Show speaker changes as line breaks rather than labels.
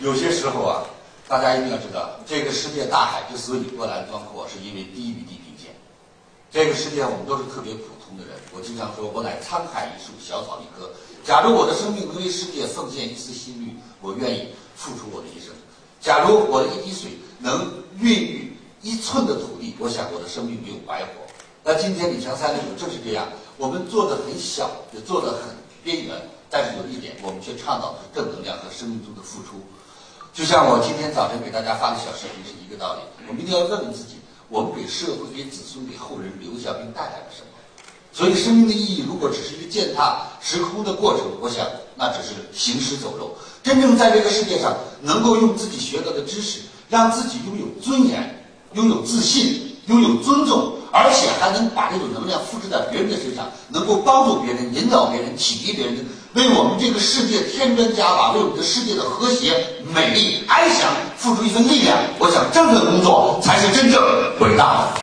有些时候啊，大家一定要知道，这个世界大海之所以波澜壮阔，是因为低于地平线。这个世界我们都是特别普通的人。我经常说，我乃沧海一粟，小草一棵。假如我的生命能为世界奉献一丝心力，我愿意付出我的一生。假如我的一滴水能孕育一寸的土地，我想我的生命没有白活。那今天李强三六九正是这样，我们做的很小，也做的很边缘，但是有一点，我们却倡导正能量和生命中的付出。就像我今天早晨给大家发的小视频是一个道理，我们一定要问问自己：我们给社会、给子孙、给后人留下并带来了什么？所以，生命的意义如果只是一个践踏时空的过程，我想那只是行尸走肉。真正在这个世界上能够用自己学到的知识，让自己拥有尊严、拥有自信、拥有尊重，而且还能把这种能量复制在别人的身上，能够帮助别人、引导启迪别人，为我们这个世界添砖加瓦，为我们的世界的和谐、美丽、安详付出一份力量。我想，这份工作才是真正伟大的。